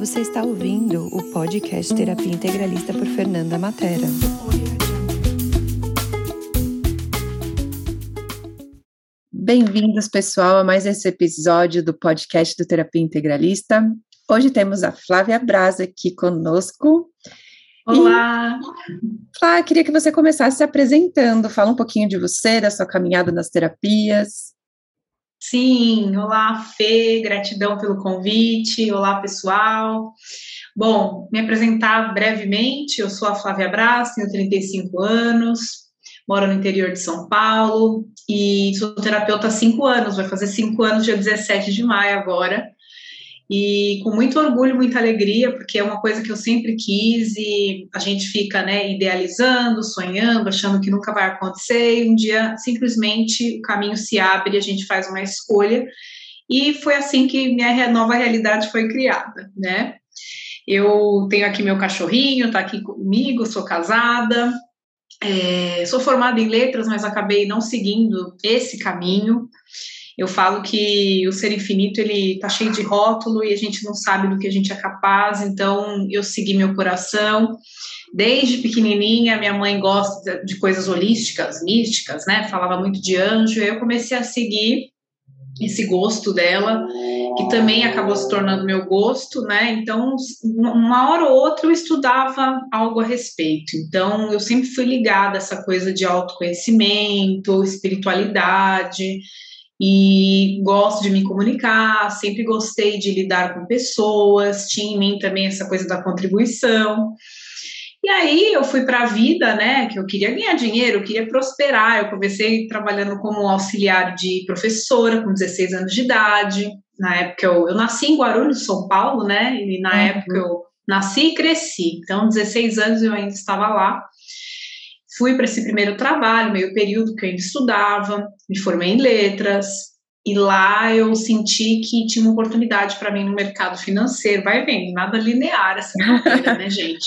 Você está ouvindo o podcast Terapia Integralista por Fernanda Matera. Bem-vindos, pessoal, a mais esse episódio do podcast do Terapia Integralista. Hoje temos a Flávia Braz aqui conosco. Olá! E, Flávia, queria que você começasse se apresentando, fala um pouquinho de você, da sua caminhada nas terapias. Sim, olá Fê, gratidão pelo convite, olá pessoal. Bom, me apresentar brevemente, eu sou a Flávia Braz, tenho 35 anos, moro no interior de São Paulo e sou terapeuta há 5 anos, vai fazer 5 anos dia 17 de maio agora e com muito orgulho, muita alegria, porque é uma coisa que eu sempre quis e a gente fica, né, idealizando, sonhando, achando que nunca vai acontecer, e um dia simplesmente o caminho se abre e a gente faz uma escolha, e foi assim que minha nova realidade foi criada, né? Eu tenho aqui meu cachorrinho, tá aqui comigo, sou casada, é, sou formada em letras, mas acabei não seguindo esse caminho. Eu falo que o ser infinito ele tá cheio de rótulo e a gente não sabe do que a gente é capaz, então eu segui meu coração. Desde pequenininha, minha mãe gosta de coisas holísticas, místicas, né? Falava muito de anjo, eu comecei a seguir esse gosto dela, que também acabou se tornando meu gosto, né? Então, uma hora ou outra eu estudava algo a respeito. Então, eu sempre fui ligada a essa coisa de autoconhecimento, espiritualidade e gosto de me comunicar, sempre gostei de lidar com pessoas, tinha em mim também essa coisa da contribuição. E aí eu fui para a vida, né, que eu queria ganhar dinheiro, eu queria prosperar. Eu comecei trabalhando como auxiliar de professora com 16 anos de idade. Na época eu, eu nasci em Guarulhos, São Paulo, né? E na uhum. época eu nasci e cresci. Então, 16 anos eu ainda estava lá fui para esse primeiro trabalho, meio período que eu ainda estudava, me formei em letras, e lá eu senti que tinha uma oportunidade para mim no mercado financeiro. Vai vendo, nada linear essa carreira, né, gente?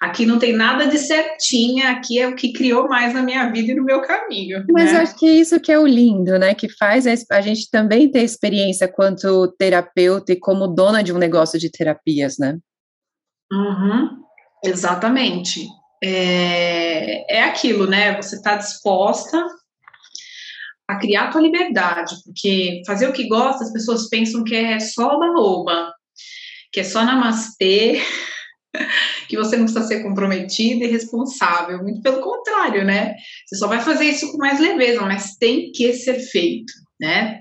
Aqui não tem nada de certinha, aqui é o que criou mais na minha vida e no meu caminho. Mas né? acho que isso que é o lindo, né? Que faz a gente também ter experiência quanto terapeuta e como dona de um negócio de terapias, né? Uhum, exatamente é, é aquilo, né? Você está disposta a criar a tua liberdade, porque fazer o que gosta, as pessoas pensam que é só oba-oba, que é só namastê, que você não precisa ser comprometida e responsável. Muito pelo contrário, né? Você só vai fazer isso com mais leveza, mas tem que ser feito, né?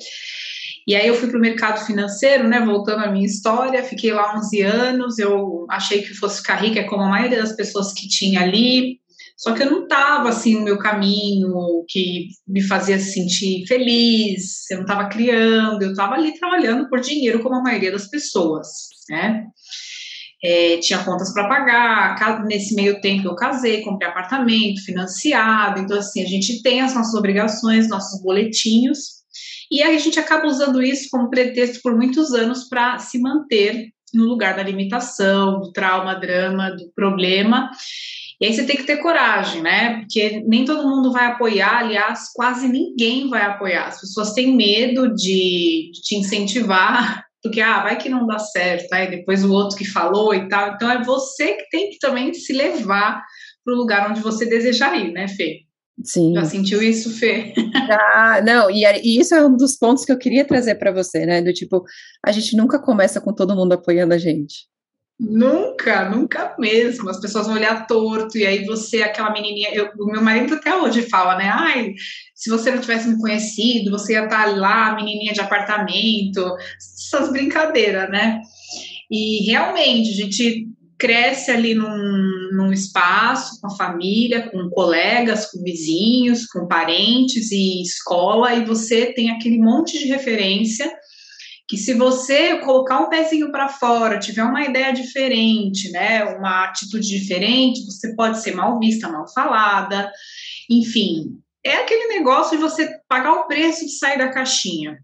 E aí eu fui para o mercado financeiro, né? Voltando à minha história, fiquei lá 11 anos. Eu achei que fosse ficar rica, como a maioria das pessoas que tinha ali. Só que eu não estava assim no meu caminho, que me fazia sentir feliz. Eu não estava criando, eu estava ali trabalhando por dinheiro, como a maioria das pessoas, né? É, tinha contas para pagar. Nesse meio tempo eu casei, comprei apartamento, financiado. Então, assim, a gente tem as nossas obrigações, nossos boletinhos, e a gente acaba usando isso como pretexto por muitos anos para se manter no lugar da limitação, do trauma, drama, do problema. E aí você tem que ter coragem, né? Porque nem todo mundo vai apoiar, aliás, quase ninguém vai apoiar. As pessoas têm medo de, de te incentivar, porque ah, vai que não dá certo, aí depois o outro que falou e tal. Então é você que tem que também se levar para o lugar onde você desejar ir, né, Fê? Sim. Já sentiu isso, Fê? Ah, não, e, e, isso é um dos pontos que eu queria trazer para você, né? Do tipo, a gente nunca começa com todo mundo apoiando a gente. Nunca, nunca mesmo. As pessoas vão olhar torto, e aí você, aquela menininha. Eu, o meu marido até hoje fala, né? Ai, se você não tivesse me conhecido, você ia estar lá, menininha de apartamento, essas brincadeiras, né? E realmente, a gente cresce ali num, num espaço com a família, com colegas, com vizinhos, com parentes e escola, e você tem aquele monte de referência que se você colocar um pezinho para fora, tiver uma ideia diferente, né, uma atitude diferente, você pode ser mal vista, mal falada, enfim, é aquele negócio de você pagar o preço de sair da caixinha.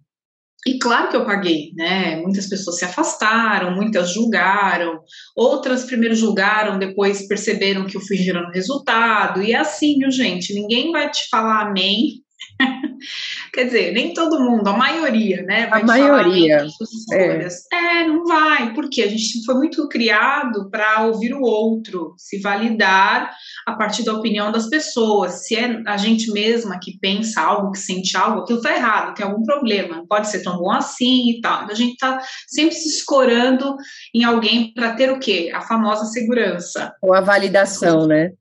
E claro que eu paguei, né? Muitas pessoas se afastaram, muitas julgaram, outras primeiro julgaram, depois perceberam que eu fui gerando resultado. E é assim, viu, gente? Ninguém vai te falar amém Quer dizer, nem todo mundo, a maioria, né? Vai a maioria. É. é, não vai, porque a gente foi muito criado para ouvir o outro, se validar a partir da opinião das pessoas. Se é a gente mesma que pensa algo, que sente algo, aquilo está errado, tem algum problema, não pode ser tão bom assim e tal. A gente está sempre se escorando em alguém para ter o quê? A famosa segurança. Ou a validação, né?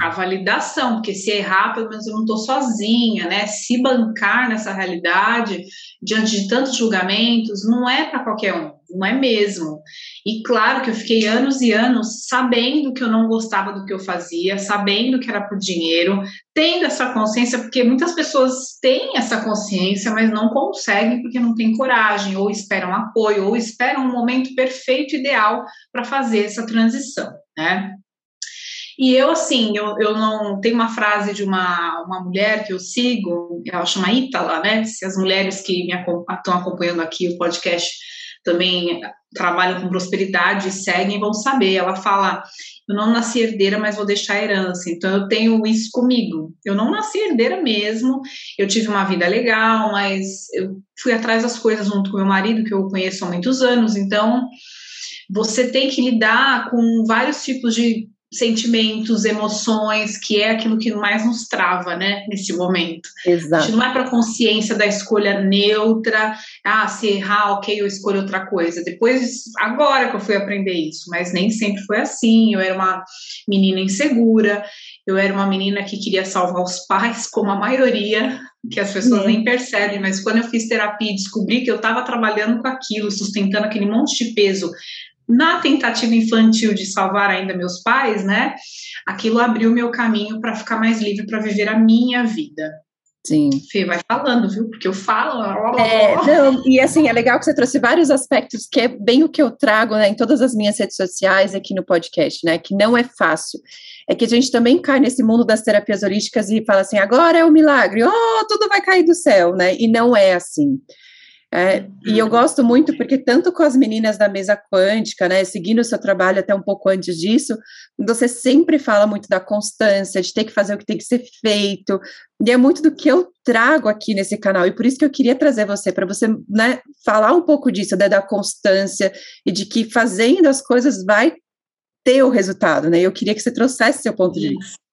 A validação, porque se errar, pelo menos eu não estou sozinha, né? Se bancar nessa realidade, diante de tantos julgamentos, não é para qualquer um, não é mesmo. E claro que eu fiquei anos e anos sabendo que eu não gostava do que eu fazia, sabendo que era por dinheiro, tendo essa consciência, porque muitas pessoas têm essa consciência, mas não conseguem porque não têm coragem, ou esperam apoio, ou esperam um momento perfeito, ideal para fazer essa transição, né? E eu, assim, eu, eu não. Tem uma frase de uma, uma mulher que eu sigo, ela chama Ítala, né? Se as mulheres que me estão acompanhando aqui o podcast também trabalham com prosperidade seguem, vão saber. Ela fala: Eu não nasci herdeira, mas vou deixar herança. Então, eu tenho isso comigo. Eu não nasci herdeira mesmo, eu tive uma vida legal, mas eu fui atrás das coisas junto com meu marido, que eu conheço há muitos anos. Então, você tem que lidar com vários tipos de sentimentos, emoções, que é aquilo que mais nos trava, né, nesse momento. Exato. A gente não é para consciência da escolha neutra, ah, se errar, ok, eu escolho outra coisa. Depois, agora que eu fui aprender isso, mas nem sempre foi assim. Eu era uma menina insegura, eu era uma menina que queria salvar os pais, como a maioria, que as pessoas nem percebem, mas quando eu fiz terapia e descobri que eu estava trabalhando com aquilo, sustentando aquele monte de peso na tentativa infantil de salvar ainda meus pais, né? Aquilo abriu meu caminho para ficar mais livre para viver a minha vida. Sim. Fê, vai falando, viu? Porque eu falo. É, não, e assim, é legal que você trouxe vários aspectos, que é bem o que eu trago né, em todas as minhas redes sociais aqui no podcast, né? Que não é fácil. É que a gente também cai nesse mundo das terapias holísticas e fala assim, agora é o um milagre, oh, tudo vai cair do céu, né? E não é assim. É, e eu uhum. gosto muito porque tanto com as meninas da mesa quântica, né, seguindo o seu trabalho até um pouco antes disso, você sempre fala muito da constância, de ter que fazer o que tem que ser feito, e é muito do que eu trago aqui nesse canal, e por isso que eu queria trazer você, para você né, falar um pouco disso, né, da constância, e de que fazendo as coisas vai ter o resultado, né, eu queria que você trouxesse seu ponto de vista.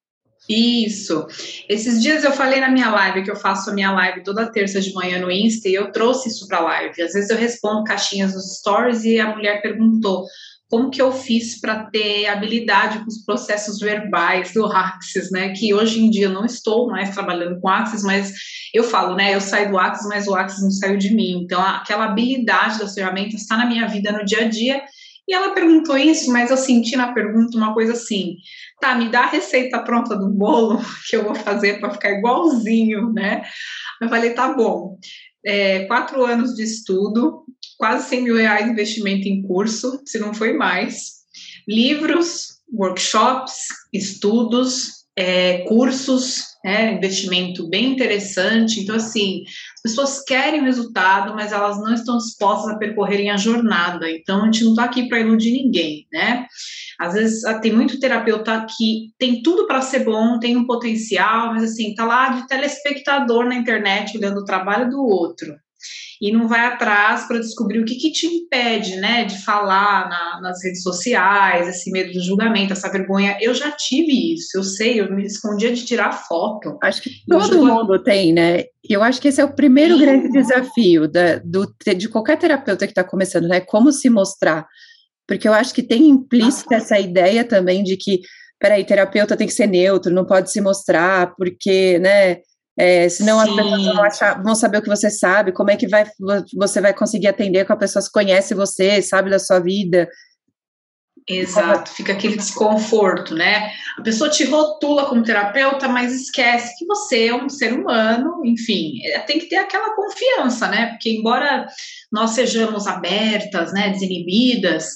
Isso. Esses dias eu falei na minha live, que eu faço a minha live toda terça de manhã no Insta, e eu trouxe isso para a live. Às vezes eu respondo caixinhas nos stories e a mulher perguntou como que eu fiz para ter habilidade com os processos verbais do Axis, né? Que hoje em dia não estou mais trabalhando com Axis, mas eu falo, né? Eu saio do Axis, mas o Axis não saiu de mim. Então, aquela habilidade das ferramentas está na minha vida no dia a dia e ela perguntou isso, mas eu senti na pergunta uma coisa assim: tá, me dá a receita pronta do bolo que eu vou fazer para ficar igualzinho, né? Eu falei: tá bom. É, quatro anos de estudo, quase 100 mil reais de investimento em curso, se não foi mais, livros, workshops, estudos, é, cursos, é, investimento bem interessante. Então, assim, as pessoas querem o resultado, mas elas não estão dispostas a percorrerem a jornada. Então, a gente não está aqui para iludir ninguém, né? Às vezes ah, tem muito terapeuta que tem tudo para ser bom, tem um potencial, mas assim, tá lá de telespectador na internet olhando o trabalho do outro e não vai atrás para descobrir o que, que, te impede, né, de falar na, nas redes sociais, esse medo do julgamento, essa vergonha. Eu já tive isso, eu sei, eu me escondia de tirar foto. Acho que todo mundo tem, né? Eu acho que esse é o primeiro Sim. grande desafio da, do, de qualquer terapeuta que está começando, né? Como se mostrar. Porque eu acho que tem implícita ah. essa ideia também de que, peraí, terapeuta tem que ser neutro, não pode se mostrar, porque, né? É, senão Sim. as pessoas vão, achar, vão, saber o que você sabe, como é que vai, você vai conseguir atender com a pessoa que conhece você, sabe da sua vida. Exato, fica aquele desconforto, né? A pessoa te rotula como terapeuta, mas esquece que você é um ser humano, enfim, é, tem que ter aquela confiança, né? Porque embora nós sejamos abertas, né, desinibidas,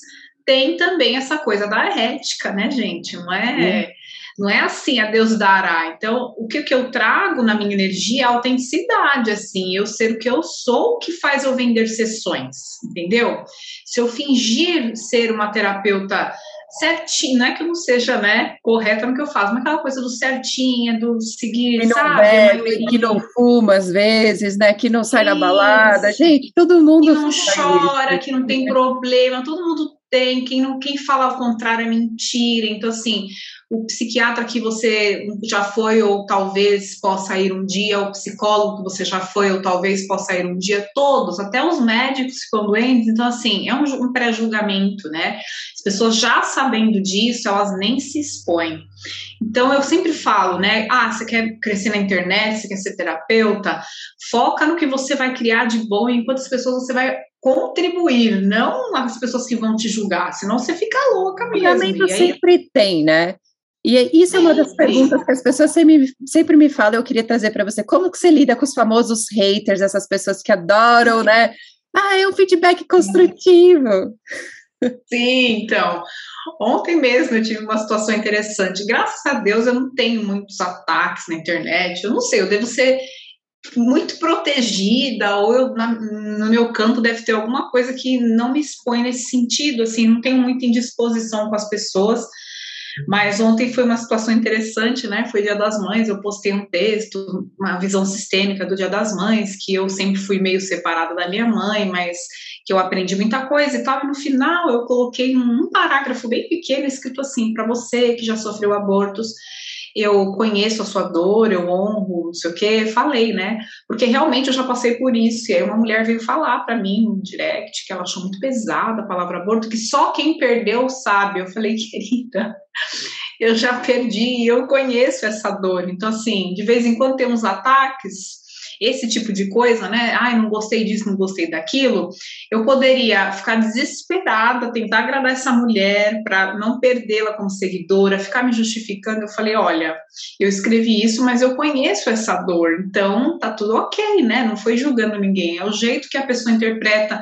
tem também essa coisa da ética, né, gente? Não é. Não é assim, a Deus dará. Então, o que, que eu trago na minha energia é a autenticidade, assim, eu ser o que eu sou, que faz eu vender sessões, entendeu? Se eu fingir ser uma terapeuta certinho, não é que eu não seja, né, correta no que eu faço, mas aquela coisa do certinha, do seguir, que não sabe? Bebe, que não fuma às vezes, né, que não sai Isso. na balada, gente, todo mundo que não chora, isso. que não tem problema, todo mundo tem, quem não quem fala ao contrário é mentira. Então assim, o psiquiatra que você já foi ou talvez possa ir um dia, o psicólogo que você já foi ou talvez possa ir um dia, todos, até os médicos ficam doentes, então assim, é um, um pré-julgamento, né? As pessoas já sabendo disso, elas nem se expõem. Então eu sempre falo, né? Ah, você quer crescer na internet, você quer ser terapeuta, foca no que você vai criar de bom e em quantas pessoas você vai contribuir, não as pessoas que vão te julgar, senão você fica louca mesmo. Julgamento aí... sempre tem, né? E isso é uma das perguntas que as pessoas sempre, sempre me falam, eu queria trazer para você. Como que você lida com os famosos haters, essas pessoas que adoram, né? Ah, é um feedback construtivo. Sim, então. Ontem mesmo eu tive uma situação interessante. Graças a Deus eu não tenho muitos ataques na internet. Eu não sei, eu devo ser muito protegida, ou eu, na, no meu campo deve ter alguma coisa que não me expõe nesse sentido, assim, não tenho muita indisposição com as pessoas, mas ontem foi uma situação interessante, né? Foi Dia das Mães, eu postei um texto, uma visão sistêmica do Dia das Mães, que eu sempre fui meio separada da minha mãe, mas que eu aprendi muita coisa e tal. E no final eu coloquei um parágrafo bem pequeno escrito assim: para você que já sofreu abortos, eu conheço a sua dor, eu honro, não sei o que, falei, né? Porque realmente eu já passei por isso. E aí uma mulher veio falar para mim no direct que ela achou muito pesada a palavra aborto, que só quem perdeu sabe. Eu falei, querida, eu já perdi eu conheço essa dor. Então, assim, de vez em quando tem uns ataques esse tipo de coisa, né? Ai, não gostei disso, não gostei daquilo. Eu poderia ficar desesperada, tentar agradar essa mulher para não perdê-la como seguidora, ficar me justificando. Eu falei, olha, eu escrevi isso, mas eu conheço essa dor, então tá tudo ok, né? Não foi julgando ninguém. É o jeito que a pessoa interpreta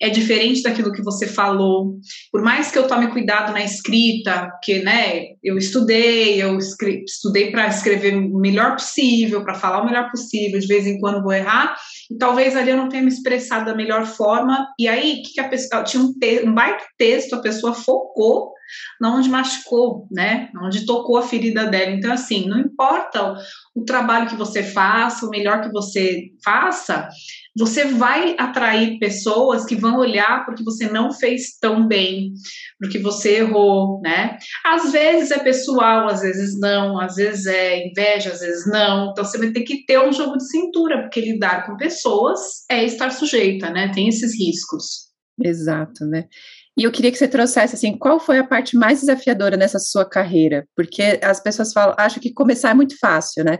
é diferente daquilo que você falou. Por mais que eu tome cuidado na escrita, que, né? Eu estudei, eu estudei para escrever o melhor possível, para falar o melhor possível. De vez em quando vou errar, e talvez ali eu não tenha me expressado da melhor forma, e aí, que, que a pessoa, tinha um, te, um baita texto, a pessoa focou na onde machucou, né, onde tocou a ferida dela, então assim, não importa o, o trabalho que você faça, o melhor que você faça, você vai atrair pessoas que vão olhar porque você não fez tão bem, porque você errou, né? Às vezes é pessoal, às vezes não, às vezes é inveja, às vezes não. Então você vai ter que ter um jogo de cintura, porque lidar com pessoas é estar sujeita, né? Tem esses riscos. Exato, né? E eu queria que você trouxesse assim, qual foi a parte mais desafiadora nessa sua carreira? Porque as pessoas falam, acham que começar é muito fácil, né?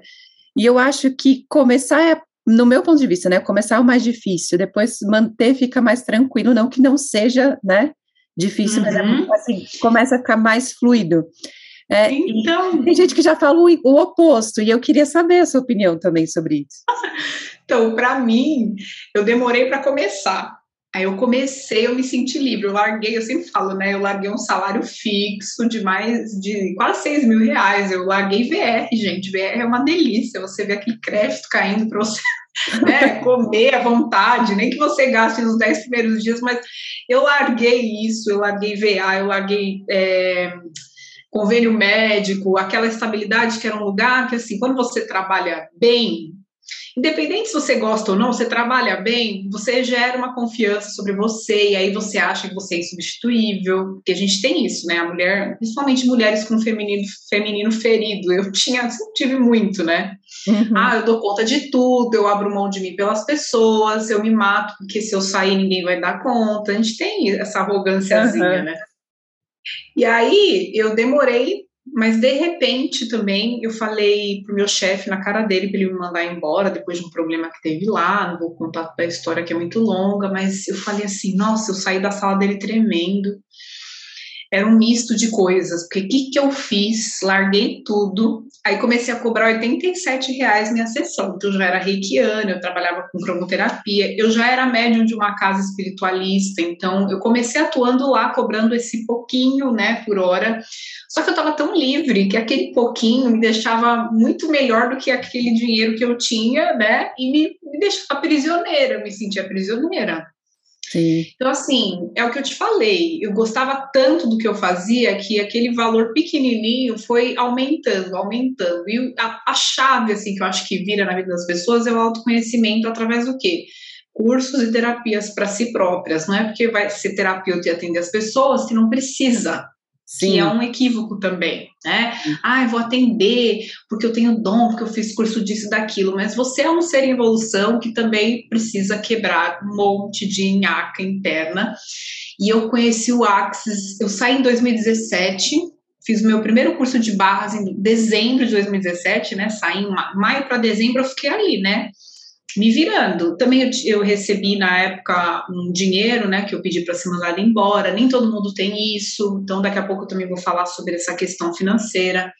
E eu acho que começar é no meu ponto de vista, né, começar é o mais difícil, depois manter fica mais tranquilo, não que não seja, né, difícil, uhum. mas é, uhum. assim, começa a ficar mais fluido. É, então, tem gente que já fala o, o, oposto, e eu queria saber a sua opinião também sobre isso. Então, para mim, eu demorei para começar. Aí eu comecei, eu me senti livre. Eu larguei, eu sempre falo, né? Eu larguei um salário fixo de mais de quase 6 mil reais. Eu larguei VR, gente. VR é uma delícia. Você vê aquele crédito caindo para você né, comer à vontade, nem que você gaste nos 10 primeiros dias, mas eu larguei isso, eu larguei VA, eu larguei. É, convênio médico, aquela estabilidade que era um lugar que, assim, quando você trabalha bem, Independente se você gosta ou não, você trabalha bem, você gera uma confiança sobre você, e aí você acha que você é insubstituível, porque a gente tem isso, né? A mulher, principalmente mulheres com feminino, feminino ferido, eu tinha, tive muito, né? Uhum. Ah, eu dou conta de tudo, eu abro mão de mim pelas pessoas, eu me mato, porque se eu sair ninguém vai dar conta. A gente tem essa arrogânciazinha, uhum. né? E aí eu demorei mas de repente também eu falei pro meu chefe na cara dele para ele me mandar embora depois de um problema que teve lá. Não vou contar a história que é muito longa, mas eu falei assim: nossa, eu saí da sala dele tremendo. Era um misto de coisas, porque o que, que eu fiz? Larguei tudo, aí comecei a cobrar 87 reais minha sessão, então eu já era reikiana, eu trabalhava com cromoterapia, eu já era médium de uma casa espiritualista, então eu comecei atuando lá, cobrando esse pouquinho, né, por hora, só que eu estava tão livre que aquele pouquinho me deixava muito melhor do que aquele dinheiro que eu tinha, né, e me, me deixava prisioneira, me sentia prisioneira. Sim. Então, assim, é o que eu te falei. Eu gostava tanto do que eu fazia que aquele valor pequenininho foi aumentando, aumentando. E a, a chave, assim, que eu acho que vira na vida das pessoas é o autoconhecimento através do quê? Cursos e terapias para si próprias. Não é porque vai ser terapeuta e atender as pessoas que não precisa. Sim. que é um equívoco também, né? Ah, eu vou atender porque eu tenho dom, porque eu fiz curso disso e daquilo, mas você é um ser em evolução que também precisa quebrar um monte de nhaca interna. E eu conheci o Axis, eu saí em 2017, fiz o meu primeiro curso de barras em dezembro de 2017, né? Saí em maio para dezembro, eu fiquei ali, né? Me virando. Também eu, eu, recebi na época um dinheiro, né, que eu pedi para ser mandado embora. Nem todo mundo tem isso, então daqui a pouco eu também vou falar sobre essa questão financeira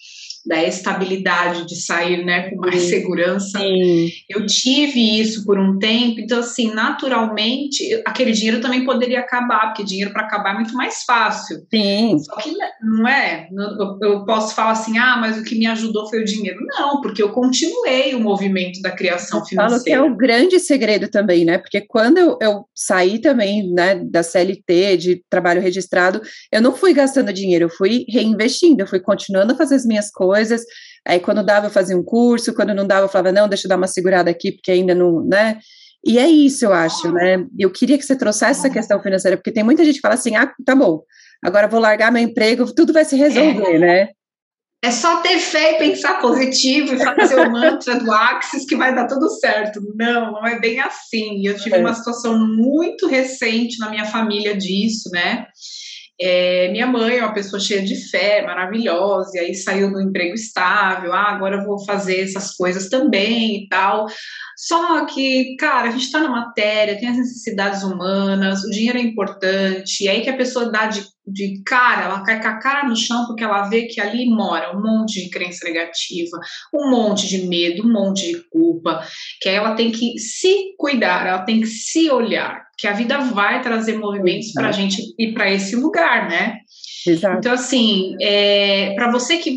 da estabilidade de sair né, com mais Sim. segurança. Sim. Eu tive isso por um tempo, então, assim, naturalmente, aquele dinheiro também poderia acabar, porque dinheiro para acabar é muito mais fácil. Sim. Só que não é, eu posso falar assim, ah, mas o que me ajudou foi o dinheiro. Não, porque eu continuei o movimento da criação financeira. É o grande segredo também, né? Porque quando eu, eu saí também, né, da CLT, de trabalho registrado, eu não fui gastando dinheiro, eu fui reinvestindo, eu fui continuando a fazer as minhas coisas, coisas. Aí, quando dava, eu fazia um curso, quando não dava, eu falava, não, deixa eu dar uma segurada aqui, porque ainda não, né? E é isso, eu acho, né? Eu queria que você trouxesse essa questão financeira, porque tem muita gente que fala assim, ah, tá bom, agora vou largar meu emprego, tudo vai se resolver, é. né? É só ter fé e pensar positivo e fazer o mantra do Axis que vai dar tudo certo. Não, não é bem assim. Eu tive é. uma situação muito recente na minha família disso, né? É, minha mãe é uma pessoa cheia de fé, maravilhosa, e aí saiu do emprego estável, ah, agora eu vou fazer essas coisas também e tal. Só que, cara, a gente está na matéria, tem as necessidades humanas, o dinheiro é importante, e aí que a pessoa dá de, de cara, ela cai com a cara no chão porque ela vê que ali mora um monte de crença negativa, um monte de medo, um monte de culpa, que aí ela tem que se cuidar, ela tem que se olhar, que a vida vai trazer movimentos para a gente ir para esse lugar, né? Exato. Então, assim, é, para você que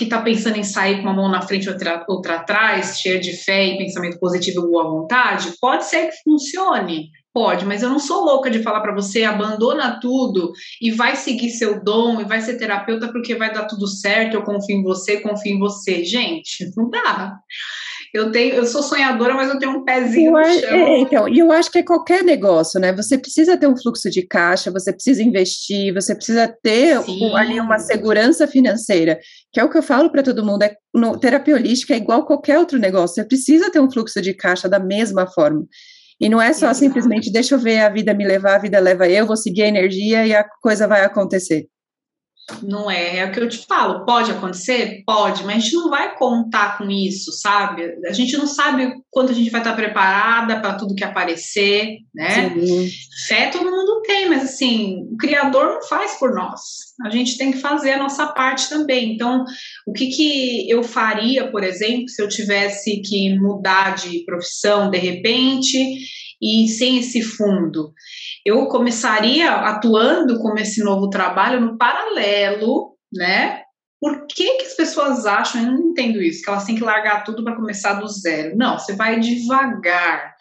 está pensando em sair com uma mão na frente e outra, outra atrás, cheia de fé e pensamento positivo e boa vontade, pode ser que funcione. Pode, mas eu não sou louca de falar para você abandona tudo e vai seguir seu dom e vai ser terapeuta porque vai dar tudo certo, eu confio em você, confio em você. Gente, não dá eu tenho, eu sou sonhadora, mas eu tenho um pezinho eu, no chão. É, então, e eu acho que é qualquer negócio, né? Você precisa ter um fluxo de caixa, você precisa investir, você precisa ter um, ali uma segurança financeira, que é o que eu falo para todo mundo, é no, terapia holística é igual qualquer outro negócio, você precisa ter um fluxo de caixa da mesma forma. E não é só simplesmente deixa eu ver a vida me levar, a vida leva eu, vou seguir a energia e a coisa vai acontecer. Não é, é o que eu te falo. Pode acontecer? Pode, mas a gente não vai contar com isso, sabe? A gente não sabe quando a gente vai estar preparada para tudo que aparecer, né? Sim. Fé todo mundo tem, mas assim, o Criador não faz por nós. A gente tem que fazer a nossa parte também. Então, o que, que eu faria, por exemplo, se eu tivesse que mudar de profissão de repente e sem esse fundo? eu começaria atuando com esse novo trabalho no paralelo, né? Por que, que as pessoas acham, eu não entendo isso, que elas têm que largar tudo para começar do zero? Não, você vai devagar.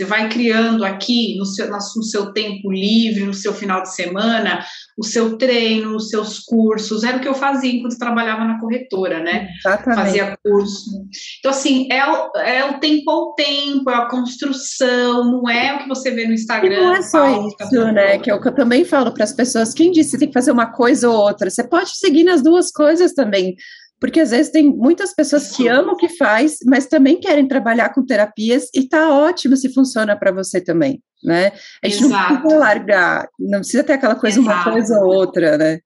Você vai criando aqui no seu, no seu tempo livre, no seu final de semana, o seu treino, os seus cursos. Era o que eu fazia enquanto trabalhava na corretora, né? Exatamente. Fazia curso. Então, assim, é o, é o tempo ao tempo, é a construção, não é o que você vê no Instagram. E não é só isso, né? Que é o que eu também falo para as pessoas. Quem disse que tem que fazer uma coisa ou outra? Você pode seguir nas duas coisas também porque às vezes tem muitas pessoas que amam o que faz, mas também querem trabalhar com terapias e tá ótimo se funciona para você também, né? A gente Exato. não precisa largar, não precisa ter aquela coisa, Exato. uma coisa ou outra, né?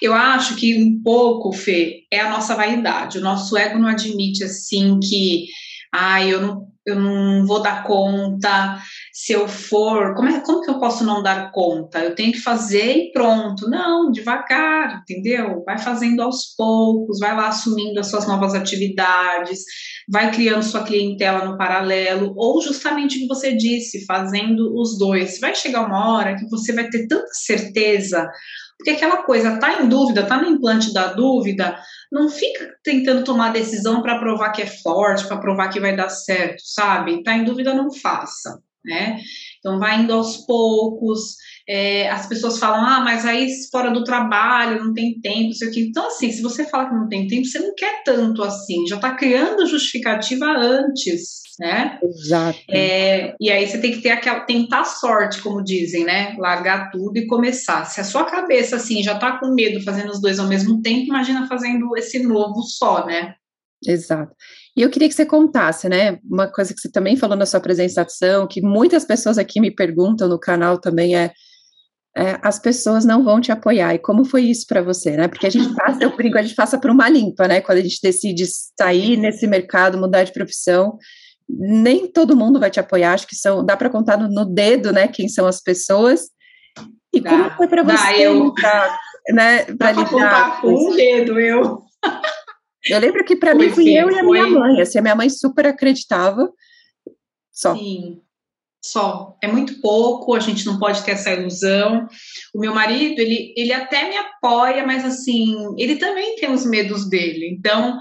Eu acho que um pouco, Fê, é a nossa vaidade. O nosso ego não admite assim que, ah, eu não, eu não vou dar conta. Se eu for, como, é, como que eu posso não dar conta? Eu tenho que fazer e pronto. Não, devagar, entendeu? Vai fazendo aos poucos, vai lá assumindo as suas novas atividades, vai criando sua clientela no paralelo, ou justamente o que você disse, fazendo os dois. Vai chegar uma hora que você vai ter tanta certeza porque aquela coisa, tá em dúvida, tá no implante da dúvida, não fica tentando tomar decisão para provar que é forte, para provar que vai dar certo, sabe? Tá em dúvida, não faça, né? Então vai indo aos poucos. É, as pessoas falam, ah, mas aí fora do trabalho, não tem tempo, sei o que. Então, assim, se você fala que não tem tempo, você não quer tanto assim, já está criando justificativa antes, né? Exato. É, e aí você tem que ter aquela, tentar sorte, como dizem, né? Largar tudo e começar. Se a sua cabeça, assim, já está com medo fazendo os dois ao mesmo tempo, imagina fazendo esse novo só, né? Exato. E eu queria que você contasse, né? Uma coisa que você também falou na sua apresentação, que muitas pessoas aqui me perguntam no canal também é, é as pessoas não vão te apoiar. E como foi isso para você, né? Porque a gente passa, eu brinco, a gente passa por uma limpa, né? Quando a gente decide sair nesse mercado, mudar de profissão, nem todo mundo vai te apoiar. Acho que são, dá para contar no, no, dedo, né? Quem são as pessoas. E dá, como foi para você? Eu, pra, né, pra dá lidar com um dedo, eu. Eu lembro que para mim fui eu e a foi... minha mãe. Assim, a minha mãe super acreditava. Só. Sim, só. É muito pouco, a gente não pode ter essa ilusão. O meu marido, ele, ele até me apoia, mas assim, ele também tem os medos dele. Então,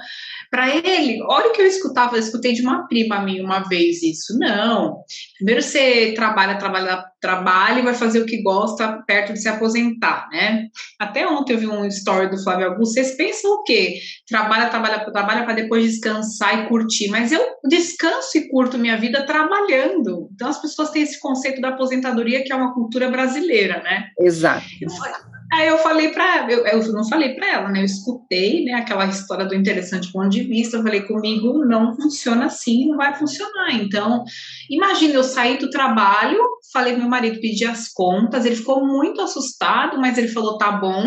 para ele, olha o que eu escutava, eu escutei de uma prima minha uma vez isso. Não. Primeiro você trabalha, trabalha, trabalha e vai fazer o que gosta perto de se aposentar, né? Até ontem eu vi um story do Flávio Augusto. Vocês pensam o quê? Trabalha, trabalha, trabalha para depois descansar e curtir. Mas eu descanso e curto minha vida trabalhando. Então as pessoas têm esse conceito da aposentadoria que é uma cultura brasileira, né? Exato. Aí eu falei para eu, eu não falei para ela, né? Eu escutei, né, aquela história do interessante ponto de vista. Eu falei comigo não funciona assim, não vai funcionar. Então, imagina eu sair do trabalho, falei meu marido pedir as contas, ele ficou muito assustado, mas ele falou tá bom.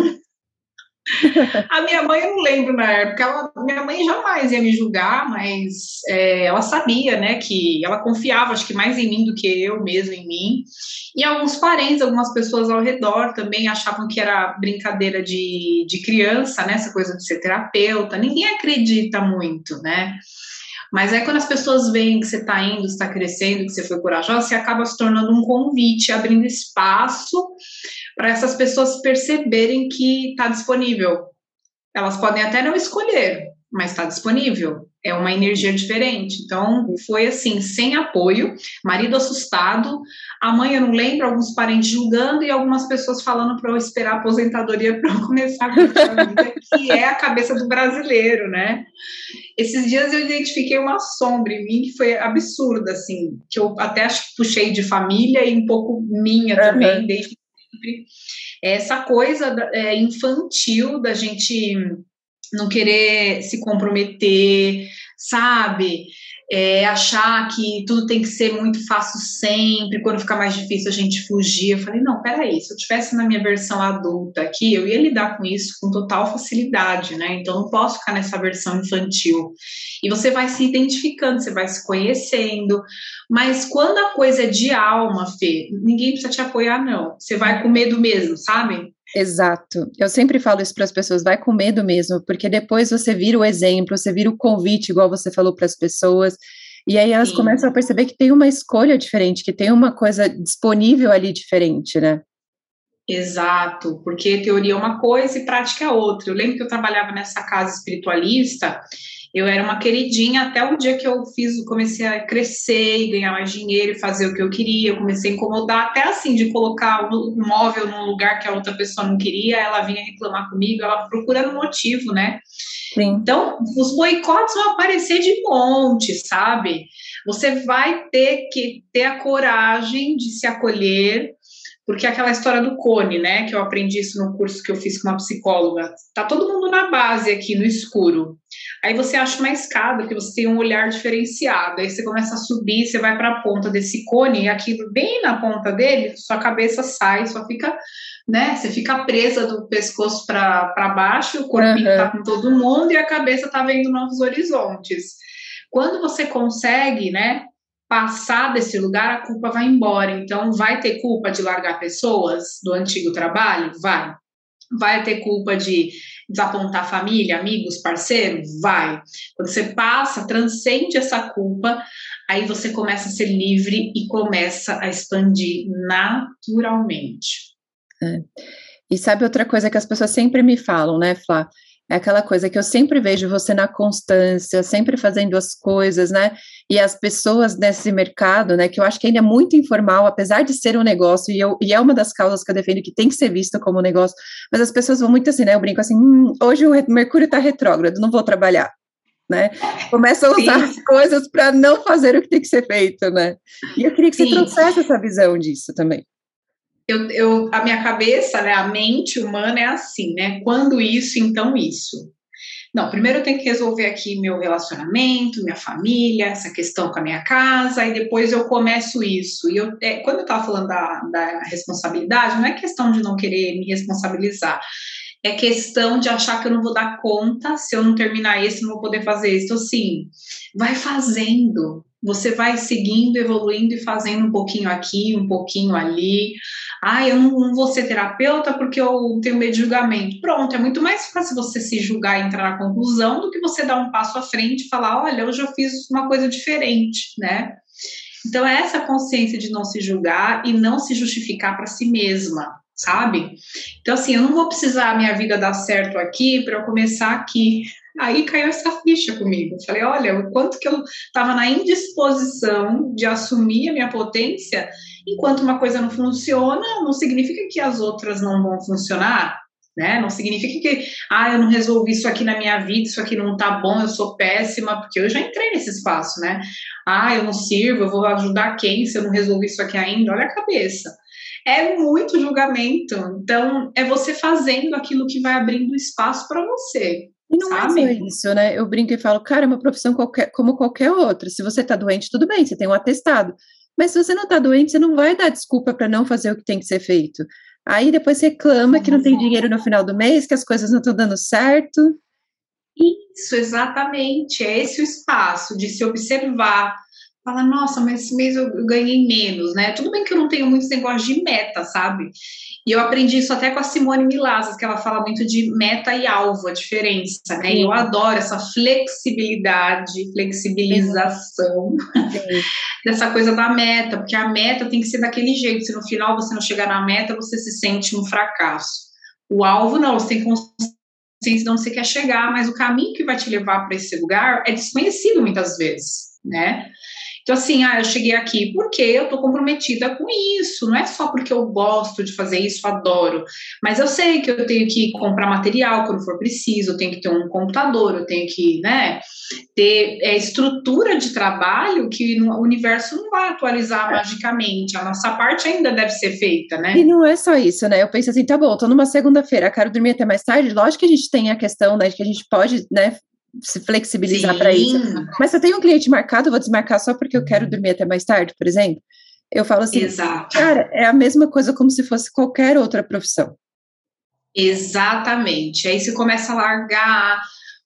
A minha mãe, eu não lembro na época, ela, minha mãe jamais ia me julgar, mas é, ela sabia, né, que ela confiava, acho que mais em mim do que eu mesmo em mim. E alguns parentes, algumas pessoas ao redor também achavam que era brincadeira de, de criança, né, essa coisa de ser terapeuta. Ninguém acredita muito, né? Mas é quando as pessoas veem que você está indo, está crescendo, que você foi corajosa, você acaba se tornando um convite, abrindo espaço para essas pessoas perceberem que está disponível. Elas podem até não escolher, mas está disponível. É uma energia diferente. Então, foi assim, sem apoio, marido assustado, a mãe, eu não lembro, alguns parentes julgando e algumas pessoas falando para eu esperar a aposentadoria para eu começar a vida, que é a cabeça do brasileiro, né? Esses dias eu identifiquei uma sombra em mim que foi absurda, assim, que eu até acho que puxei de família e um pouco minha uhum. também, desde sempre. Essa coisa é, infantil da gente não querer se comprometer, sabe? É, achar que tudo tem que ser muito fácil sempre, quando ficar mais difícil a gente fugir. Eu falei, não, peraí, se eu tivesse na minha versão adulta aqui, eu ia lidar com isso com total facilidade, né? Então não posso ficar nessa versão infantil. E você vai se identificando, você vai se conhecendo, mas quando a coisa é de alma, Fê, ninguém precisa te apoiar, não. Você vai com medo mesmo, sabe? Exato. Eu sempre falo isso para as pessoas, vai com medo mesmo, porque depois você vira o exemplo, você vira o convite, igual você falou para as pessoas, e aí elas Sim. começam a perceber que tem uma escolha diferente, que tem uma coisa disponível ali diferente, né? Exato, porque teoria é uma coisa e prática é outra. Eu lembro que eu trabalhava nessa casa espiritualista eu era uma queridinha até o dia que eu fiz, comecei a crescer e ganhar mais dinheiro e fazer o que eu queria. Eu comecei a incomodar, até assim, de colocar o móvel num lugar que a outra pessoa não queria, ela vinha reclamar comigo, ela procurando motivo, né? Sim. Então, os boicotes vão aparecer de monte, sabe? Você vai ter que ter a coragem de se acolher, porque é aquela história do cone, né, que eu aprendi isso no curso que eu fiz com uma psicóloga, tá todo mundo na base aqui, no escuro. Aí você acha uma escada, porque você tem um olhar diferenciado, aí você começa a subir, você vai para a ponta desse cone, e aquilo bem na ponta dele, sua cabeça sai, só fica, né, você fica presa do pescoço para baixo, o corpinho uhum. tá com todo mundo, e a cabeça tá vendo novos horizontes. Quando você consegue, né, passar desse lugar, a culpa vai embora. Então, vai ter culpa de largar pessoas do antigo trabalho? Vai. Vai ter culpa de desapontar família, amigos, parceiros? Vai. Quando você passa, transcende essa culpa, aí você começa a ser livre e começa a expandir naturalmente. É. E sabe outra coisa que as pessoas sempre me falam, né, Flá? É aquela coisa que eu sempre vejo você na constância, sempre fazendo as coisas, né? E as pessoas nesse mercado, né, que eu acho que ainda é muito informal, apesar de ser um negócio, e, eu, e é uma das causas que eu defendo que tem que ser visto como um negócio, mas as pessoas vão muito assim, né? Eu brinco assim, hum, hoje o Mercúrio está retrógrado, não vou trabalhar. Né? Começa a usar Sim. as coisas para não fazer o que tem que ser feito, né? E eu queria que Sim. você trouxesse essa visão disso também eu, eu, a minha cabeça, né, a mente humana é assim, né? Quando isso, então isso. Não, primeiro eu tenho que resolver aqui meu relacionamento, minha família, essa questão com a minha casa, e depois eu começo isso. E eu, é, quando eu estava falando da, da responsabilidade, não é questão de não querer me responsabilizar, é questão de achar que eu não vou dar conta, se eu não terminar esse, não vou poder fazer isso. Então, assim, vai fazendo, você vai seguindo, evoluindo e fazendo um pouquinho aqui, um pouquinho ali. Ah, eu não, vou ser terapeuta porque eu tenho medo de julgamento. Pronto, é muito mais fácil você se julgar e entrar na conclusão do que você dar um passo à frente e falar: olha, hoje eu fiz uma coisa diferente, né? Então, é essa consciência de não se julgar e não se justificar para si mesma, sabe? Então, assim, eu não vou precisar minha vida dar certo aqui para eu começar aqui. Aí caiu essa ficha comigo. Eu falei, olha, o quanto que eu estava na indisposição de assumir a minha potência, enquanto uma coisa não funciona, não significa que as outras não vão funcionar. Né? Não significa que, ah, eu não resolvi isso aqui na minha vida, isso aqui não tá bom, eu sou péssima, porque eu já entrei nesse espaço, né? Ah, eu não sirvo, eu vou ajudar quem se eu não resolvi isso aqui ainda? Olha a cabeça. É muito julgamento. Então, é você fazendo aquilo que vai abrindo espaço para você. E não sabe? é só isso, né? Eu brinco e falo, cara, é uma profissão qualquer, como qualquer outra. Se você tá doente, tudo bem, você tem um atestado. Mas se você não tá doente, você não vai dar desculpa para não fazer o que tem que ser feito. Aí depois reclama que não tem dinheiro no final do mês, que as coisas não estão dando certo. Isso, exatamente. É esse o espaço de se observar, fala, nossa, mas esse mês eu ganhei menos, né? Tudo bem que eu não tenho muitos negócios de meta, sabe? E eu aprendi isso até com a Simone Milazas, que ela fala muito de meta e alvo, a diferença, né? E eu adoro essa flexibilidade, flexibilização Sim. dessa coisa da meta, porque a meta tem que ser daquele jeito, se no final você não chegar na meta, você se sente um fracasso. O alvo não, você tem consciência de onde você quer chegar, mas o caminho que vai te levar para esse lugar é desconhecido muitas vezes, né? Então, assim, ah, eu cheguei aqui porque eu estou comprometida com isso, não é só porque eu gosto de fazer isso, adoro, mas eu sei que eu tenho que comprar material quando for preciso, eu tenho que ter um computador, eu tenho que, né, ter é, estrutura de trabalho que no, o universo não vai atualizar magicamente, a nossa parte ainda deve ser feita, né? E não é só isso, né? Eu penso assim, tá bom, tô numa segunda-feira, quero dormir até mais tarde, lógico que a gente tem a questão, né, de que a gente pode, né, se flexibilizar para isso. Mas se eu tenho um cliente marcado, eu vou desmarcar só porque eu quero dormir até mais tarde, por exemplo. Eu falo assim, Exato. cara, é a mesma coisa como se fosse qualquer outra profissão. Exatamente. Aí você começa a largar,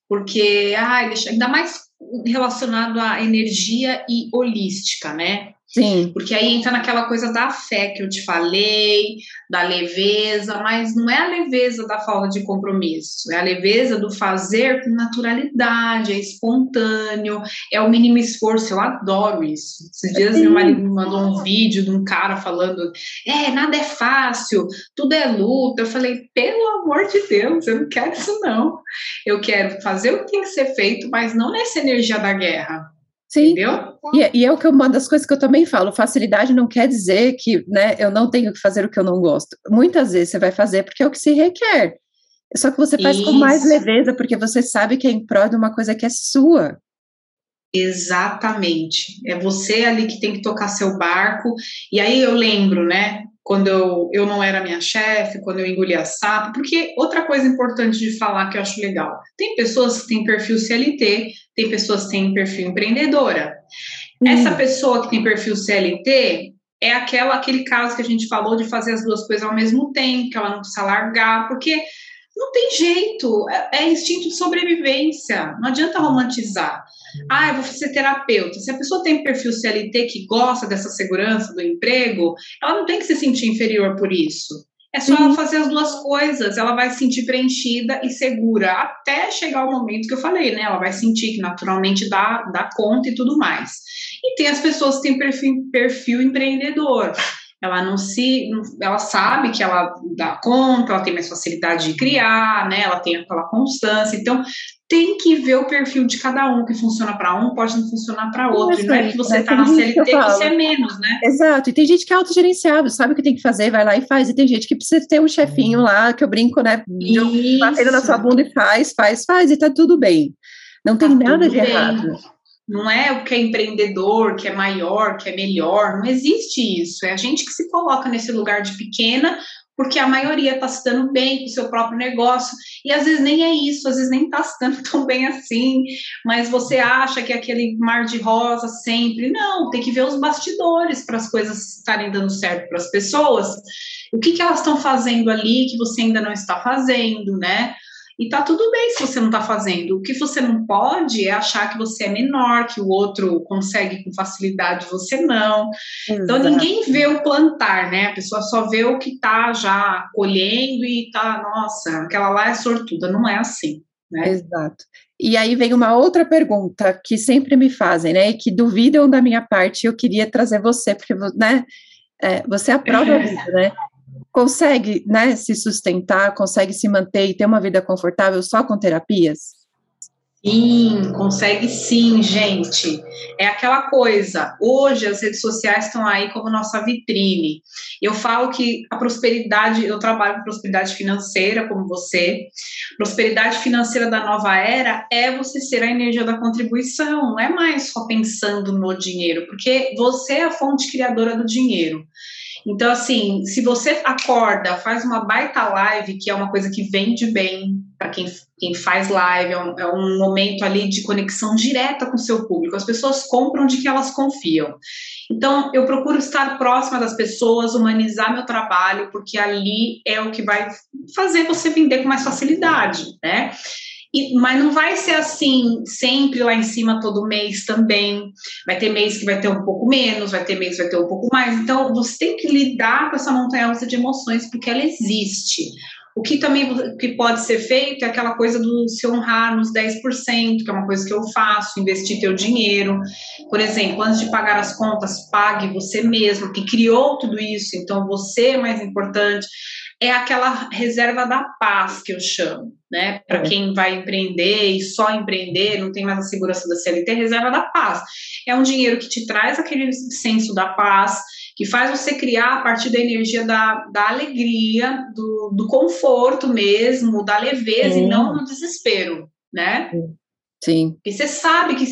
porque, ai, deixa, ainda mais relacionado à energia e holística, né? Sim. Porque aí entra naquela coisa da fé que eu te falei, da leveza, mas não é a leveza da falta de compromisso, é a leveza do fazer com naturalidade, é espontâneo, é o mínimo esforço. Eu adoro isso. Esses dias Sim. meu marido me mandou um vídeo de um cara falando: é, nada é fácil, tudo é luta. Eu falei, pelo amor de Deus, eu não quero isso, não. Eu quero fazer o que tem que ser feito, mas não nessa energia da guerra. Sim. Entendeu? E, é, e é o que uma das coisas que eu também falo, facilidade não quer dizer que né, eu não tenho que fazer o que eu não gosto. Muitas vezes você vai fazer porque é o que se requer. Só que você faz Isso. com mais leveza, porque você sabe que é em prol de uma coisa que é sua. Exatamente. É você ali que tem que tocar seu barco. E aí eu lembro, né? Quando eu, eu não era minha chefe, quando eu engolia sapo, porque outra coisa importante de falar que eu acho legal: tem pessoas que têm perfil CLT, tem pessoas que têm perfil empreendedora. Hum. Essa pessoa que tem perfil CLT é aquela, aquele caso que a gente falou de fazer as duas coisas ao mesmo tempo, que ela não precisa largar, porque não tem jeito, é, é instinto de sobrevivência, não adianta romantizar. Ah, eu vou ser terapeuta. Se a pessoa tem perfil CLT que gosta dessa segurança do emprego, ela não tem que se sentir inferior por isso. É só ela fazer as duas coisas, ela vai se sentir preenchida e segura, até chegar o momento que eu falei, né? Ela vai sentir que naturalmente dá, dá conta e tudo mais. E tem as pessoas que têm perfil, perfil empreendedor ela não se, ela sabe que ela dá conta, ela tem mais facilidade de criar, né? Ela tem aquela constância. Então, tem que ver o perfil de cada um, que funciona para um, pode não funcionar para outro. Isso, não é que você está na CLT que você é menos, né? Exato. E tem gente que é autogerenciável, sabe o que tem que fazer, vai lá e faz. E tem gente que precisa ter um chefinho lá, que eu brinco, né? Batendo na sua bunda e faz, faz, faz, e tá tudo bem. Não tem tá nada de bem. errado. Não é o que é empreendedor, que é maior, que é melhor. Não existe isso. É a gente que se coloca nesse lugar de pequena, porque a maioria está se dando bem com o seu próprio negócio. E às vezes nem é isso, às vezes nem está se dando tão bem assim. Mas você acha que é aquele mar de rosa sempre. Não, tem que ver os bastidores para as coisas estarem dando certo para as pessoas. O que, que elas estão fazendo ali que você ainda não está fazendo, né? E tá tudo bem se você não tá fazendo. O que você não pode é achar que você é menor, que o outro consegue com facilidade, você não. Exato. Então ninguém vê o plantar, né? A pessoa só vê o que tá já colhendo e tá, nossa, aquela lá é sortuda. Não é assim. Né? Exato. E aí vem uma outra pergunta que sempre me fazem, né? E que duvidam da minha parte, eu queria trazer você, porque né, é, você é a prova disso, né? Consegue né, se sustentar, consegue se manter e ter uma vida confortável só com terapias? Sim, consegue sim, gente. É aquela coisa. Hoje as redes sociais estão aí como nossa vitrine. Eu falo que a prosperidade, eu trabalho com prosperidade financeira, como você. Prosperidade financeira da nova era é você ser a energia da contribuição, não é mais só pensando no dinheiro, porque você é a fonte criadora do dinheiro. Então, assim, se você acorda, faz uma baita live, que é uma coisa que vende bem para quem, quem faz live, é um, é um momento ali de conexão direta com o seu público. As pessoas compram de que elas confiam. Então, eu procuro estar próxima das pessoas, humanizar meu trabalho, porque ali é o que vai fazer você vender com mais facilidade, né? E, mas não vai ser assim sempre lá em cima todo mês também. Vai ter mês que vai ter um pouco menos, vai ter mês que vai ter um pouco mais. Então, você tem que lidar com essa montanha russa de emoções, porque ela existe. O que também que pode ser feito é aquela coisa do se honrar nos 10%, que é uma coisa que eu faço, investir teu dinheiro. Por exemplo, antes de pagar as contas, pague você mesmo, que criou tudo isso, então você é mais importante é aquela reserva da paz que eu chamo, né? Para é. quem vai empreender e só empreender, não tem mais a segurança da CLT, reserva da paz. É um dinheiro que te traz aquele senso da paz, que faz você criar a partir da energia da, da alegria, do, do conforto mesmo, da leveza e não do desespero, né? Sim. E você sabe que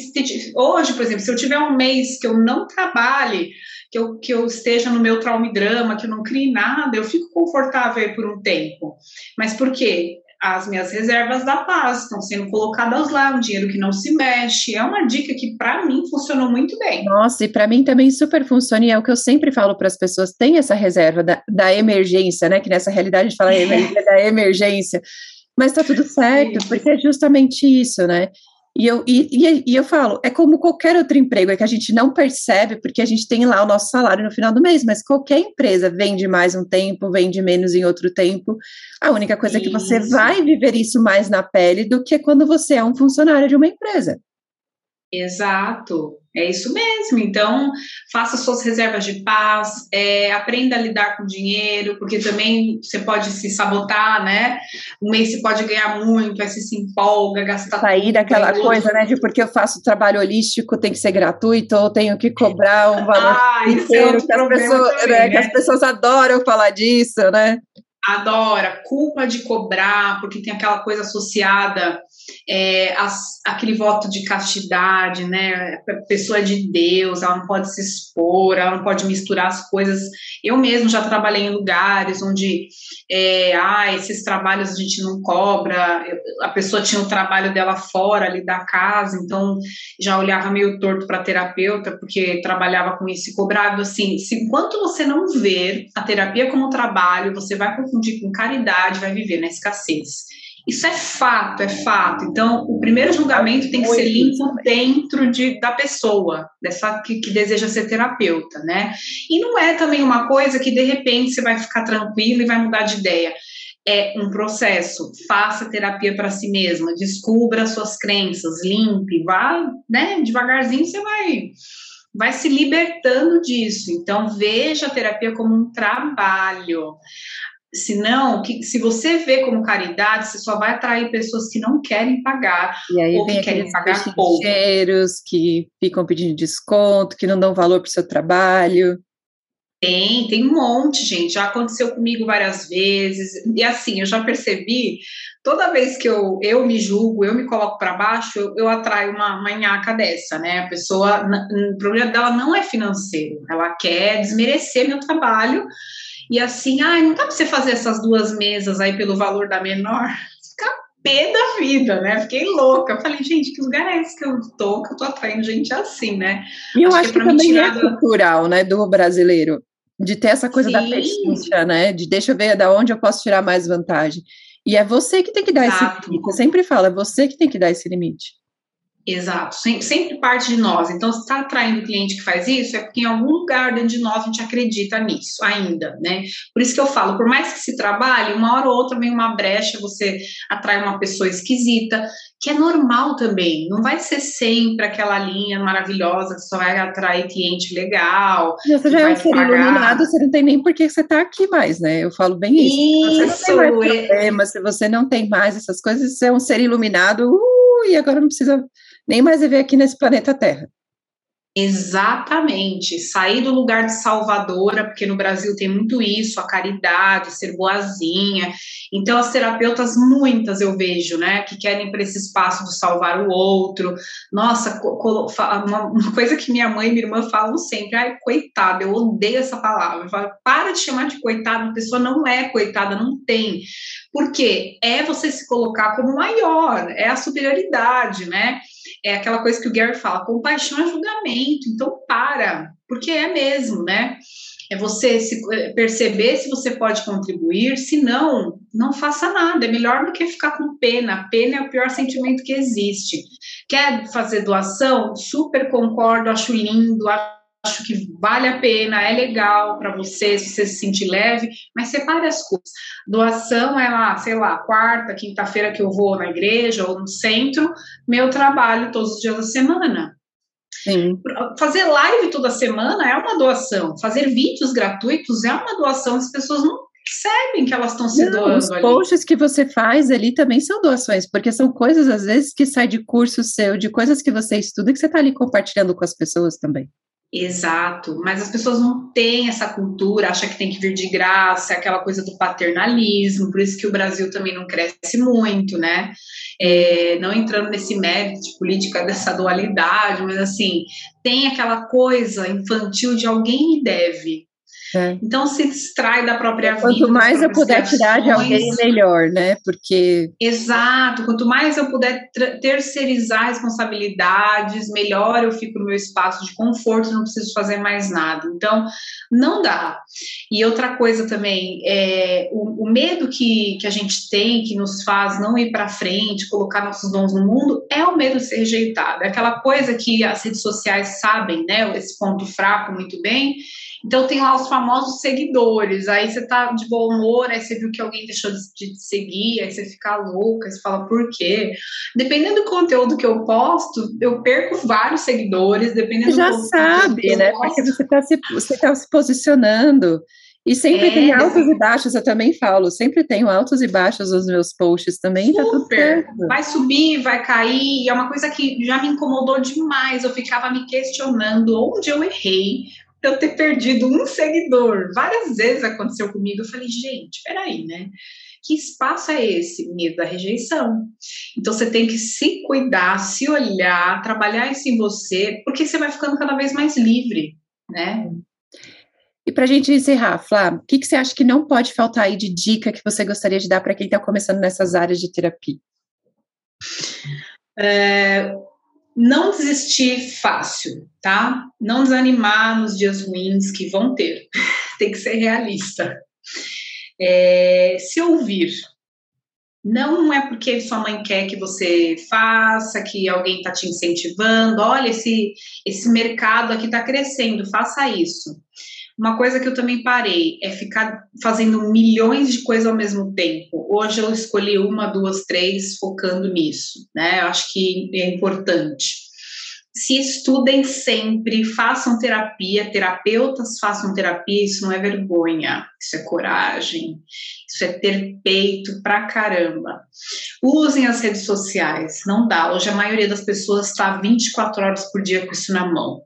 hoje, por exemplo, se eu tiver um mês que eu não trabalhe, que eu, que eu esteja no meu trauma e drama, que eu não crie nada, eu fico confortável aí por um tempo. Mas por quê? As minhas reservas da paz estão sendo colocadas lá, um dinheiro que não se mexe. É uma dica que, para mim, funcionou muito bem. Nossa, e para mim também super funciona, e é o que eu sempre falo para as pessoas: tem essa reserva da, da emergência, né? Que nessa realidade a gente fala é. da emergência. Mas tá tudo certo, porque é justamente isso, né? E eu, e, e, eu falo, é como qualquer outro emprego, é que a gente não percebe porque a gente tem lá o nosso salário no final do mês, mas qualquer empresa vende mais um tempo, vende menos em outro tempo. A única coisa isso. é que você vai viver isso mais na pele do que quando você é um funcionário de uma empresa. Exato, é isso mesmo. Então, faça suas reservas de paz, é, aprenda a lidar com dinheiro, porque também você pode se sabotar, né? Um mês você pode ganhar muito, aí você se empolga, gastar. Sair daquela coisa, né? De porque eu faço trabalho holístico, tem que ser gratuito, ou tenho que cobrar um valor ah, inteiro, é que, as pessoas, também, né? que as pessoas adoram falar disso, né? adora culpa de cobrar, porque tem aquela coisa associada é, as, aquele voto de castidade, né? A pessoa é de Deus, ela não pode se expor, ela não pode misturar as coisas. Eu mesmo já trabalhei em lugares onde, é, ah, esses trabalhos a gente não cobra, a pessoa tinha o trabalho dela fora ali da casa, então já olhava meio torto para terapeuta, porque trabalhava com isso e cobrava assim. Se, enquanto você não ver a terapia como trabalho, você vai confundir com caridade, vai viver na escassez. Isso é fato, é fato. Então, o primeiro julgamento tem que ser limpo dentro de, da pessoa, dessa que, que, deseja ser terapeuta, né? E não é também uma coisa que de repente você vai ficar tranquilo e vai mudar de ideia. É um processo. Faça terapia para si mesma, descubra suas crenças, limpe, vá, né? Devagarzinho você vai vai se libertando disso. Então, veja a terapia como um trabalho. Senão, que, se você vê como caridade, você só vai atrair pessoas que não querem pagar ou que querem pagar pouco. que ficam pedindo desconto, que não dão valor para o seu trabalho. Tem, tem um monte, gente. Já aconteceu comigo várias vezes. E assim, eu já percebi, toda vez que eu, eu me julgo, eu me coloco para baixo, eu, eu, atraio uma manhaca dessa, né? A pessoa, o problema dela não é financeiro, ela quer desmerecer meu trabalho e assim, ah, não dá para você fazer essas duas mesas aí pelo valor da menor? Fica pé da vida, né? Fiquei louca. Falei, gente, que lugar é esse que eu tô, que eu tô atraindo gente assim, né? E eu acho, acho que, que também é cultural, né, do brasileiro, de ter essa coisa Sim. da persistência, né? De deixa eu ver da onde eu posso tirar mais vantagem. E é você que tem que dar Exato. esse limite. Eu sempre falo, é você que tem que dar esse limite. Exato, sempre, sempre parte de nós. Então, se está atraindo cliente que faz isso, é porque em algum lugar dentro de nós a gente acredita nisso ainda, né? Por isso que eu falo, por mais que se trabalhe, uma hora ou outra vem uma brecha, você atrai uma pessoa esquisita, que é normal também. Não vai ser sempre aquela linha maravilhosa que só vai atrair cliente legal. Você já é um ser iluminado, você não tem nem por que você está aqui mais, né? Eu falo bem isso. isso você não tem mais é problema, se você não tem mais essas coisas, você é um ser iluminado, uh, e agora não precisa nem mais viver aqui nesse planeta Terra. Exatamente, sair do lugar de salvadora, porque no Brasil tem muito isso, a caridade, ser boazinha. Então, as terapeutas, muitas eu vejo, né, que querem para esse espaço de salvar o outro. Nossa, uma coisa que minha mãe e minha irmã falam sempre, ai, coitada, eu odeio essa palavra. Eu falo, para de chamar de coitada, a pessoa não é coitada, não tem. Porque é você se colocar como maior, é a superioridade, né? É aquela coisa que o Gary fala: compaixão é julgamento, então para, porque é mesmo, né? É você se é, perceber se você pode contribuir, se não, não faça nada. É melhor do que ficar com pena. Pena é o pior sentimento que existe. Quer fazer doação? Super concordo, acho lindo, acho que vale a pena, é legal para você, se você se sentir leve, mas separe as coisas. Doação é lá, sei lá, quarta, quinta-feira que eu vou na igreja ou no centro, meu trabalho todos os dias da semana. Sim. Fazer live toda semana é uma doação. Fazer vídeos gratuitos é uma doação. As pessoas não percebem que elas estão se não, doando. Os ali. posts que você faz ali também são doações, porque são coisas, às vezes, que saem de curso seu, de coisas que você estuda, que você está ali compartilhando com as pessoas também. Exato, mas as pessoas não têm essa cultura, acham que tem que vir de graça, aquela coisa do paternalismo, por isso que o Brasil também não cresce muito, né? É, não entrando nesse mérito de política dessa dualidade, mas assim, tem aquela coisa infantil de alguém me deve, é. Então se distrai da própria quanto vida. Quanto mais eu puder tirar de alguém, melhor, né? Porque. Exato, quanto mais eu puder terceirizar responsabilidades, melhor eu fico no meu espaço de conforto, não preciso fazer mais nada. Então, não dá. E outra coisa também, é, o, o medo que, que a gente tem, que nos faz não ir para frente, colocar nossos dons no mundo, é o medo de ser rejeitado. É aquela coisa que as redes sociais sabem, né? Esse ponto fraco muito bem então tem lá os famosos seguidores. Aí você tá de bom humor, aí você viu que alguém deixou de te seguir, aí você fica louca, você fala por quê? Dependendo do conteúdo que eu posto, eu perco vários seguidores, dependendo você já sabe, né? Porque você está se, você tá se posicionando. E sempre é, tem altos e baixos, eu também falo, sempre tenho altos e baixos nos meus posts também, Super. tá tudo certo. Vai subir, vai cair, e é uma coisa que já me incomodou demais, eu ficava me questionando onde eu errei, eu ter perdido um seguidor. Várias vezes aconteceu comigo. Eu falei, gente, peraí, né? Que espaço é esse? Medo da rejeição. Então você tem que se cuidar, se olhar, trabalhar isso em você, porque você vai ficando cada vez mais livre, né? E para a gente encerrar, Flá, o que, que você acha que não pode faltar aí de dica que você gostaria de dar para quem está começando nessas áreas de terapia? É, não desistir fácil, tá? Não desanimar nos dias ruins que vão ter. Tem que ser realista. É, se ouvir. Não é porque sua mãe quer que você faça, que alguém está te incentivando. Olha, esse, esse mercado aqui está crescendo, faça isso. Uma coisa que eu também parei é ficar fazendo milhões de coisas ao mesmo tempo. Hoje eu escolhi uma, duas, três, focando nisso, né? Eu acho que é importante se estudem sempre, façam terapia, terapeutas façam terapia, isso não é vergonha, isso é coragem, isso é ter peito pra caramba. Usem as redes sociais, não dá. Hoje a maioria das pessoas está 24 horas por dia com isso na mão.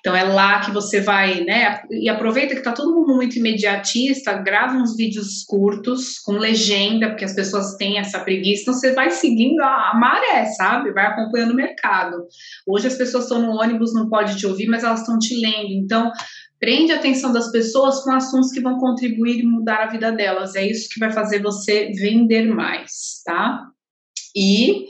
Então é lá que você vai, né? E aproveita que está todo mundo muito imediatista, grava uns vídeos curtos com legenda, porque as pessoas têm essa preguiça. Então você vai seguindo a, a maré, sabe? Vai acompanhando o mercado. Hoje as pessoas estão no ônibus, não pode te ouvir, mas elas estão te lendo. Então prende a atenção das pessoas com assuntos que vão contribuir e mudar a vida delas. É isso que vai fazer você vender mais, tá? E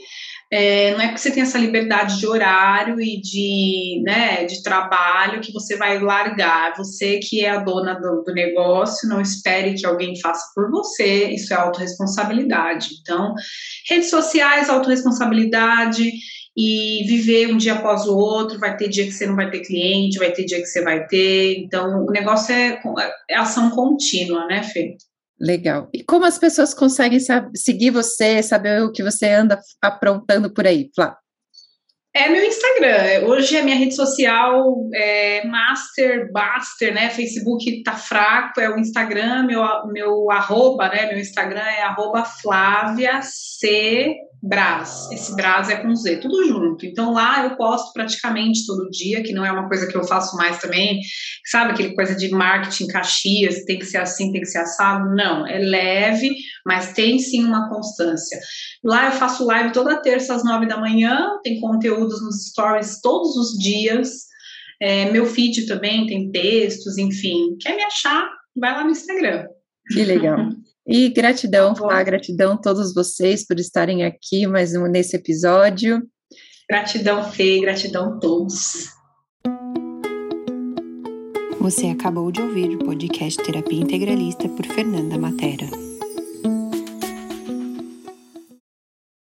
é, não é porque você tem essa liberdade de horário e de, né, de trabalho que você vai largar. Você que é a dona do, do negócio, não espere que alguém faça por você. Isso é autorresponsabilidade. Então, redes sociais, autorresponsabilidade e viver um dia após o outro. Vai ter dia que você não vai ter cliente, vai ter dia que você vai ter. Então, o negócio é, é ação contínua, né, Fê? Legal. E como as pessoas conseguem seguir você, saber o que você anda aprontando por aí, Flá? É meu Instagram. Hoje a minha rede social é Master, Baster, né? Facebook tá fraco, é o Instagram, meu, meu arroba, né? Meu Instagram é arroba Flávia C Brás. Esse Brás é com Z, tudo junto. Então lá eu posto praticamente todo dia, que não é uma coisa que eu faço mais também. Sabe aquele coisa de marketing Caxias, tem que ser assim, tem que ser assado? Não, é leve, mas tem sim uma constância. Lá eu faço live toda terça às nove da manhã, tem conteúdos nos stories todos os dias. É, meu feed também tem textos, enfim. Quer me achar? Vai lá no Instagram. Que legal. E gratidão, tá gratidão a todos vocês por estarem aqui mais um nesse episódio. Gratidão, Fê, gratidão a todos. Você acabou de ouvir o podcast Terapia Integralista por Fernanda Matera.